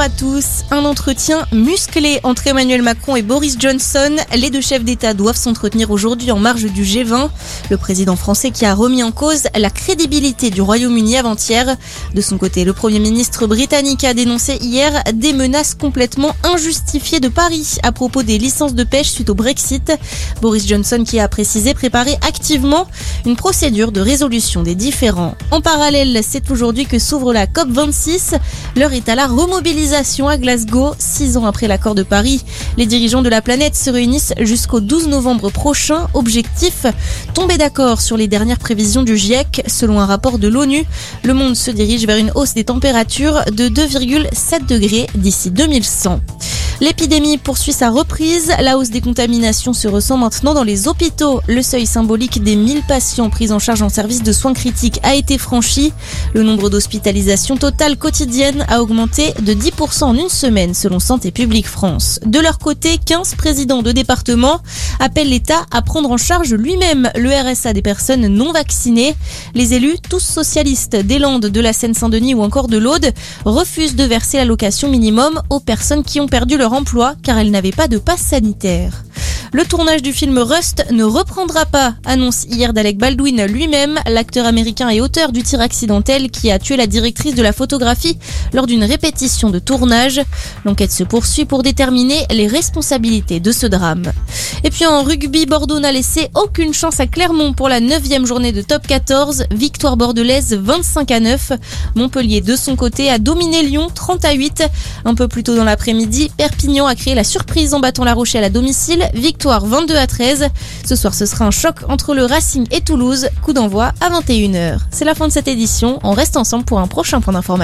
à tous. Un entretien musclé entre Emmanuel Macron et Boris Johnson. Les deux chefs d'État doivent s'entretenir aujourd'hui en marge du G20. Le président français qui a remis en cause la crédibilité du Royaume-Uni avant-hier. De son côté, le Premier ministre britannique a dénoncé hier des menaces complètement injustifiées de Paris à propos des licences de pêche suite au Brexit. Boris Johnson qui a précisé préparer activement une procédure de résolution des différends. En parallèle, c'est aujourd'hui que s'ouvre la COP26. L'heure est à la remobilisation à Glasgow, six ans après l'accord de Paris. Les dirigeants de la planète se réunissent jusqu'au 12 novembre prochain. Objectif, tomber d'accord sur les dernières prévisions du GIEC. Selon un rapport de l'ONU, le monde se dirige vers une hausse des températures de 2,7 degrés d'ici 2100. L'épidémie poursuit sa reprise. La hausse des contaminations se ressent maintenant dans les hôpitaux. Le seuil symbolique des 1000 patients pris en charge en service de soins critiques a été franchi. Le nombre d'hospitalisations totales quotidiennes a augmenté de 10% en une semaine selon Santé publique France. De leur côté, 15 présidents de département appellent l'État à prendre en charge lui-même le RSA des personnes non vaccinées. Les élus, tous socialistes des Landes, de la Seine-Saint-Denis ou encore de l'Aude, refusent de verser l'allocation minimum aux personnes qui ont perdu leur emploi car elles n'avaient pas de passe sanitaire. Le tournage du film Rust ne reprendra pas, annonce hier d'Alec Baldwin lui-même, l'acteur américain et auteur du tir accidentel qui a tué la directrice de la photographie lors d'une répétition de tournage. L'enquête se poursuit pour déterminer les responsabilités de ce drame. Et puis en rugby, Bordeaux n'a laissé aucune chance à Clermont pour la 9 journée de top 14. Victoire bordelaise 25 à 9. Montpellier de son côté a dominé Lyon 30 à 8. Un peu plus tôt dans l'après-midi, Perpignan a créé la surprise en battant la Rochelle à domicile. Victoire 22 à 13. Ce soir, ce sera un choc entre le Racing et Toulouse. Coup d'envoi à 21h. C'est la fin de cette édition. On reste ensemble pour un prochain point d'information.